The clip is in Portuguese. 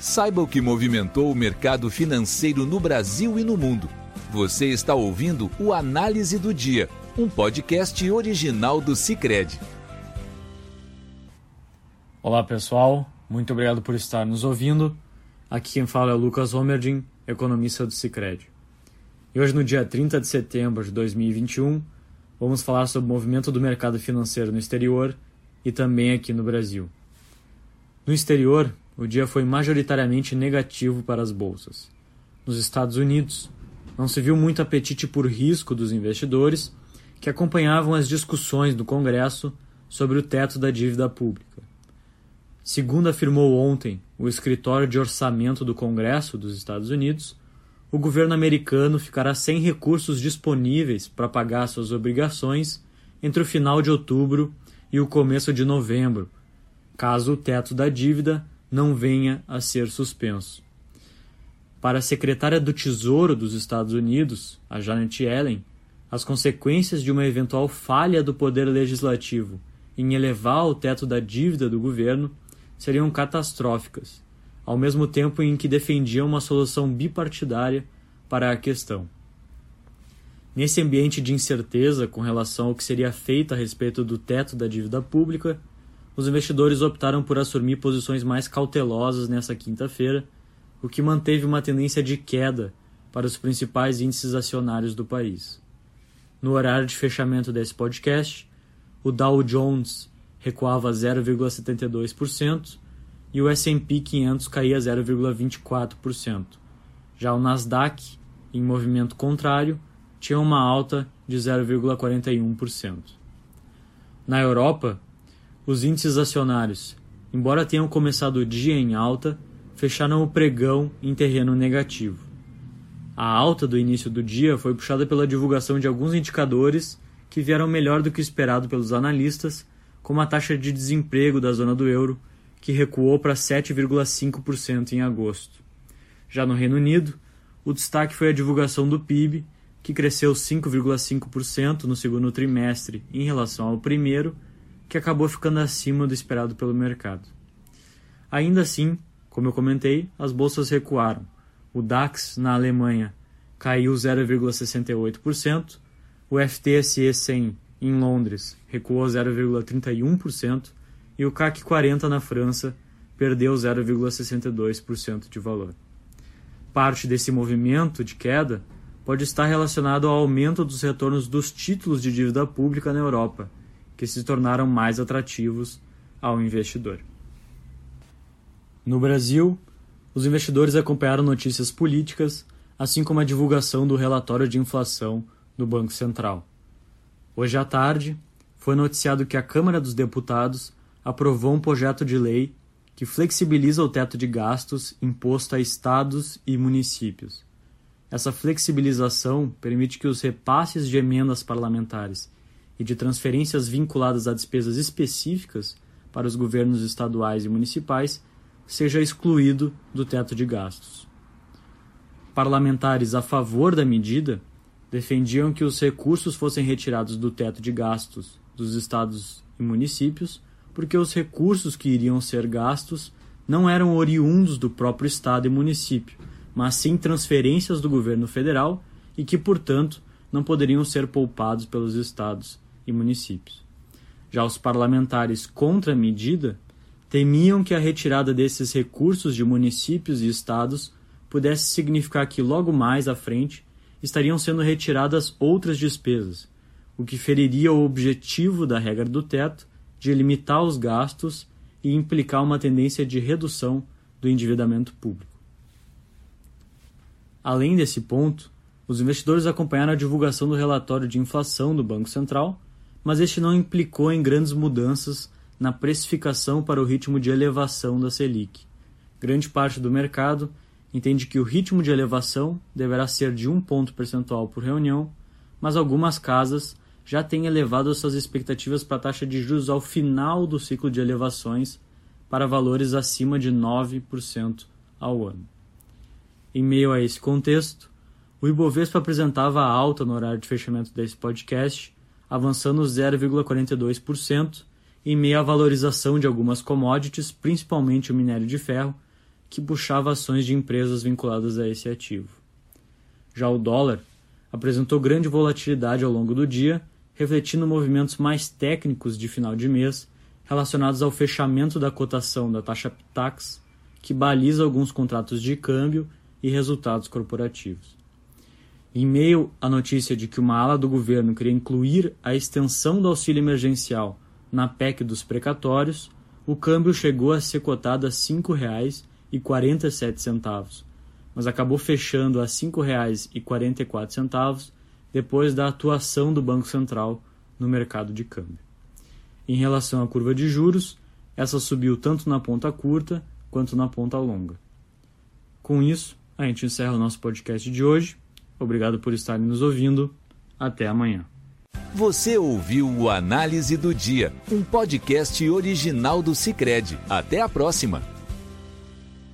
Saiba o que movimentou o mercado financeiro no Brasil e no mundo. Você está ouvindo o Análise do Dia, um podcast original do Cicred. Olá pessoal, muito obrigado por estar nos ouvindo. Aqui quem fala é Lucas Homerdin, economista do Cicred. E hoje, no dia 30 de setembro de 2021, vamos falar sobre o movimento do mercado financeiro no exterior e também aqui no Brasil. No exterior, o dia foi majoritariamente negativo para as bolsas. Nos Estados Unidos, não se viu muito apetite por risco dos investidores que acompanhavam as discussões do Congresso sobre o teto da dívida pública. Segundo afirmou ontem o Escritório de Orçamento do Congresso dos Estados Unidos, o governo americano ficará sem recursos disponíveis para pagar suas obrigações entre o final de outubro e o começo de novembro, caso o teto da dívida não venha a ser suspenso. Para a secretária do Tesouro dos Estados Unidos, a Janet Yellen, as consequências de uma eventual falha do poder legislativo em elevar o teto da dívida do governo seriam catastróficas, ao mesmo tempo em que defendiam uma solução bipartidária para a questão. Nesse ambiente de incerteza com relação ao que seria feito a respeito do teto da dívida pública, os investidores optaram por assumir posições mais cautelosas nessa quinta-feira, o que manteve uma tendência de queda para os principais índices acionários do país. No horário de fechamento desse podcast, o Dow Jones recuava 0,72% e o S&P 500 caía 0,24%. Já o Nasdaq, em movimento contrário, tinha uma alta de 0,41%. Na Europa, os índices acionários, embora tenham começado o dia em alta, fecharam o pregão em terreno negativo. A alta do início do dia foi puxada pela divulgação de alguns indicadores que vieram melhor do que esperado pelos analistas, como a taxa de desemprego da zona do euro, que recuou para 7,5% em agosto. Já no Reino Unido, o destaque foi a divulgação do PIB, que cresceu 5,5% no segundo trimestre em relação ao primeiro que acabou ficando acima do esperado pelo mercado. Ainda assim, como eu comentei, as bolsas recuaram. O DAX na Alemanha caiu 0,68%, o FTSE 100 em Londres recuou 0,31% e o CAC 40 na França perdeu 0,62% de valor. Parte desse movimento de queda pode estar relacionado ao aumento dos retornos dos títulos de dívida pública na Europa, que se tornaram mais atrativos ao investidor. No Brasil, os investidores acompanharam notícias políticas, assim como a divulgação do relatório de inflação do Banco Central. Hoje à tarde, foi noticiado que a Câmara dos Deputados aprovou um projeto de lei que flexibiliza o teto de gastos imposto a estados e municípios. Essa flexibilização permite que os repasses de emendas parlamentares e de transferências vinculadas a despesas específicas para os governos estaduais e municipais seja excluído do teto de gastos. Parlamentares a favor da medida defendiam que os recursos fossem retirados do teto de gastos dos estados e municípios, porque os recursos que iriam ser gastos não eram oriundos do próprio estado e município, mas sim transferências do governo federal e que, portanto, não poderiam ser poupados pelos estados e municípios. Já os parlamentares contra a medida temiam que a retirada desses recursos de municípios e estados pudesse significar que logo mais à frente estariam sendo retiradas outras despesas, o que feriria o objetivo da regra do teto de limitar os gastos e implicar uma tendência de redução do endividamento público. Além desse ponto, os investidores acompanharam a divulgação do relatório de inflação do Banco Central mas este não implicou em grandes mudanças na precificação para o ritmo de elevação da Selic. Grande parte do mercado entende que o ritmo de elevação deverá ser de um ponto percentual por reunião, mas algumas casas já têm elevado suas expectativas para a taxa de juros ao final do ciclo de elevações para valores acima de 9% ao ano. Em meio a esse contexto, o Ibovespa apresentava alta no horário de fechamento desse podcast, avançando 0,42%, em meio à valorização de algumas commodities, principalmente o minério de ferro, que puxava ações de empresas vinculadas a esse ativo. Já o dólar apresentou grande volatilidade ao longo do dia, refletindo movimentos mais técnicos de final de mês relacionados ao fechamento da cotação da taxa PITAX, que baliza alguns contratos de câmbio e resultados corporativos. Em meio à notícia de que uma ala do governo queria incluir a extensão do auxílio emergencial na PEC dos precatórios, o câmbio chegou a ser cotado a R$ 5,47, mas acabou fechando a R$ 5,44 depois da atuação do Banco Central no mercado de câmbio. Em relação à curva de juros, essa subiu tanto na ponta curta quanto na ponta longa. Com isso, a gente encerra o nosso podcast de hoje. Obrigado por estarem nos ouvindo. Até amanhã. Você ouviu o Análise do Dia, um podcast original do Cicred. Até a próxima.